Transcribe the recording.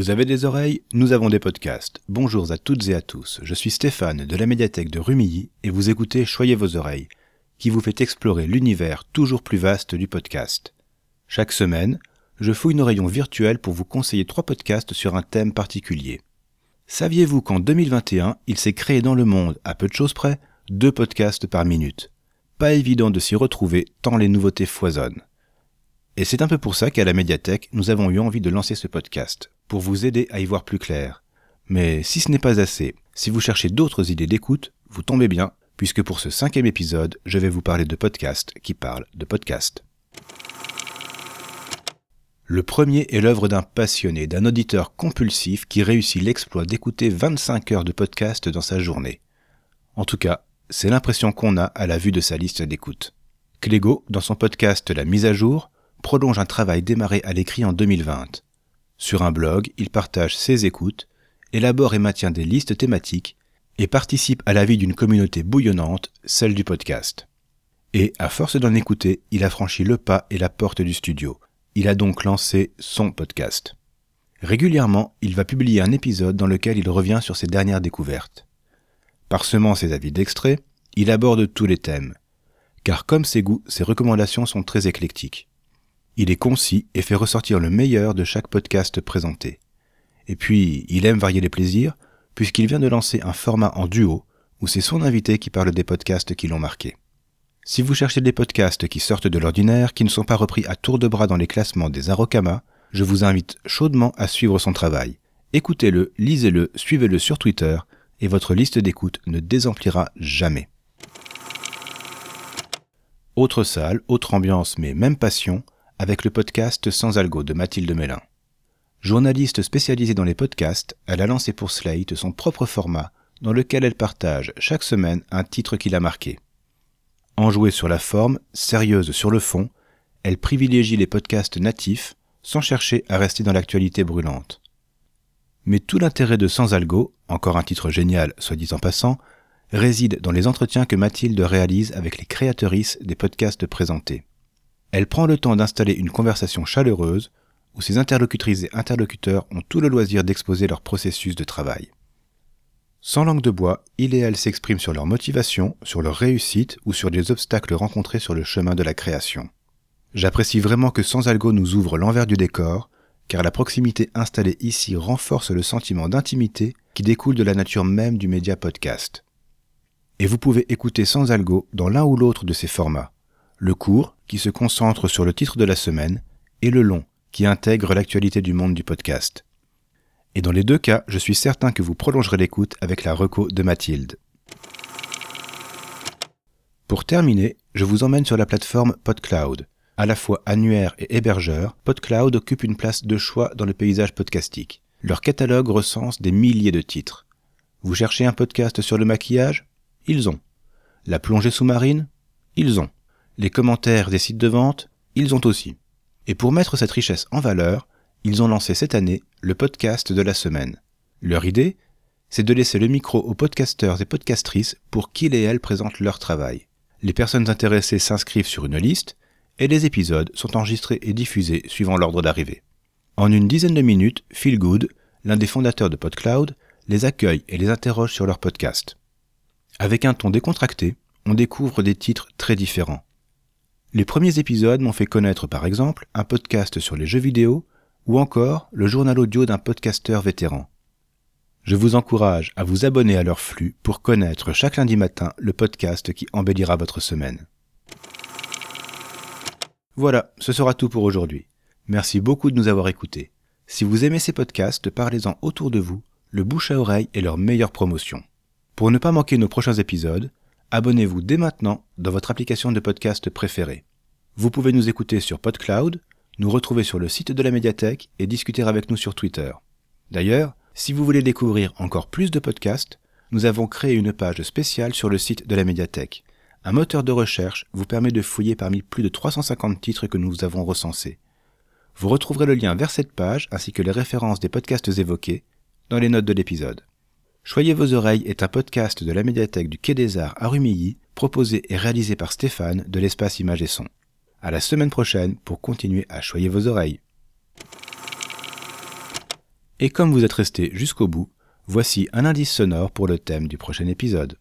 Vous avez des oreilles Nous avons des podcasts. Bonjour à toutes et à tous. Je suis Stéphane de la médiathèque de Rumilly et vous écoutez Choyez vos oreilles, qui vous fait explorer l'univers toujours plus vaste du podcast. Chaque semaine, je fouille nos rayons virtuels pour vous conseiller trois podcasts sur un thème particulier. Saviez-vous qu'en 2021, il s'est créé dans le monde, à peu de choses près, deux podcasts par minute? Pas évident de s'y retrouver tant les nouveautés foisonnent. Et c'est un peu pour ça qu'à la médiathèque, nous avons eu envie de lancer ce podcast, pour vous aider à y voir plus clair. Mais si ce n'est pas assez, si vous cherchez d'autres idées d'écoute, vous tombez bien, puisque pour ce cinquième épisode, je vais vous parler de podcasts qui parlent de podcasts. Le premier est l'œuvre d'un passionné, d'un auditeur compulsif qui réussit l'exploit d'écouter 25 heures de podcast dans sa journée. En tout cas, c'est l'impression qu'on a à la vue de sa liste d'écoute. Clégo, dans son podcast La mise à jour, prolonge un travail démarré à l'écrit en 2020. Sur un blog, il partage ses écoutes, élabore et maintient des listes thématiques et participe à la vie d'une communauté bouillonnante, celle du podcast. Et, à force d'en écouter, il a franchi le pas et la porte du studio. Il a donc lancé son podcast. Régulièrement, il va publier un épisode dans lequel il revient sur ses dernières découvertes. Parsemant ses avis d'extrait, il aborde tous les thèmes. Car comme ses goûts, ses recommandations sont très éclectiques. Il est concis et fait ressortir le meilleur de chaque podcast présenté. Et puis, il aime varier les plaisirs, puisqu'il vient de lancer un format en duo, où c'est son invité qui parle des podcasts qui l'ont marqué. Si vous cherchez des podcasts qui sortent de l'ordinaire, qui ne sont pas repris à tour de bras dans les classements des Arokama, je vous invite chaudement à suivre son travail. Écoutez-le, lisez-le, suivez-le sur Twitter, et votre liste d'écoute ne désemplira jamais. Autre salle, autre ambiance, mais même passion, avec le podcast Sans Algo de Mathilde Mélin. Journaliste spécialisée dans les podcasts, elle a lancé pour Slate son propre format dans lequel elle partage chaque semaine un titre qui l'a marqué. Enjouée sur la forme, sérieuse sur le fond, elle privilégie les podcasts natifs sans chercher à rester dans l'actualité brûlante. Mais tout l'intérêt de Sans Algo, encore un titre génial soit dit en passant, réside dans les entretiens que Mathilde réalise avec les créatrices des podcasts présentés. Elle prend le temps d'installer une conversation chaleureuse où ses interlocutrices et interlocuteurs ont tout le loisir d'exposer leur processus de travail. Sans langue de bois, il et elle s'expriment sur leur motivation, sur leur réussite ou sur des obstacles rencontrés sur le chemin de la création. J'apprécie vraiment que Sans Algo nous ouvre l'envers du décor, car la proximité installée ici renforce le sentiment d'intimité qui découle de la nature même du média podcast. Et vous pouvez écouter Sans Algo dans l'un ou l'autre de ces formats le court, qui se concentre sur le titre de la semaine, et le long, qui intègre l'actualité du monde du podcast. Et dans les deux cas, je suis certain que vous prolongerez l'écoute avec la reco de Mathilde. Pour terminer, je vous emmène sur la plateforme PodCloud. À la fois annuaire et hébergeur, PodCloud occupe une place de choix dans le paysage podcastique. Leur catalogue recense des milliers de titres. Vous cherchez un podcast sur le maquillage? Ils ont. La plongée sous-marine? Ils ont les commentaires des sites de vente, ils ont aussi. Et pour mettre cette richesse en valeur, ils ont lancé cette année le podcast de la semaine. Leur idée, c'est de laisser le micro aux podcasteurs et podcastrices pour qu'ils et elles présentent leur travail. Les personnes intéressées s'inscrivent sur une liste et les épisodes sont enregistrés et diffusés suivant l'ordre d'arrivée. En une dizaine de minutes, Phil Good, l'un des fondateurs de PodCloud, les accueille et les interroge sur leur podcast. Avec un ton décontracté, on découvre des titres très différents. Les premiers épisodes m'ont fait connaître par exemple un podcast sur les jeux vidéo ou encore le journal audio d'un podcasteur vétéran. Je vous encourage à vous abonner à leur flux pour connaître chaque lundi matin le podcast qui embellira votre semaine. Voilà, ce sera tout pour aujourd'hui. Merci beaucoup de nous avoir écoutés. Si vous aimez ces podcasts, parlez-en autour de vous, le bouche à oreille est leur meilleure promotion. Pour ne pas manquer nos prochains épisodes, abonnez-vous dès maintenant dans votre application de podcast préférée. Vous pouvez nous écouter sur PodCloud, nous retrouver sur le site de la médiathèque et discuter avec nous sur Twitter. D'ailleurs, si vous voulez découvrir encore plus de podcasts, nous avons créé une page spéciale sur le site de la médiathèque. Un moteur de recherche vous permet de fouiller parmi plus de 350 titres que nous avons recensés. Vous retrouverez le lien vers cette page ainsi que les références des podcasts évoqués dans les notes de l'épisode. Choyez vos oreilles est un podcast de la médiathèque du Quai des Arts à Rumilly, proposé et réalisé par Stéphane de l'espace Images et Son. À la semaine prochaine pour continuer à choyer vos oreilles. Et comme vous êtes resté jusqu'au bout, voici un indice sonore pour le thème du prochain épisode.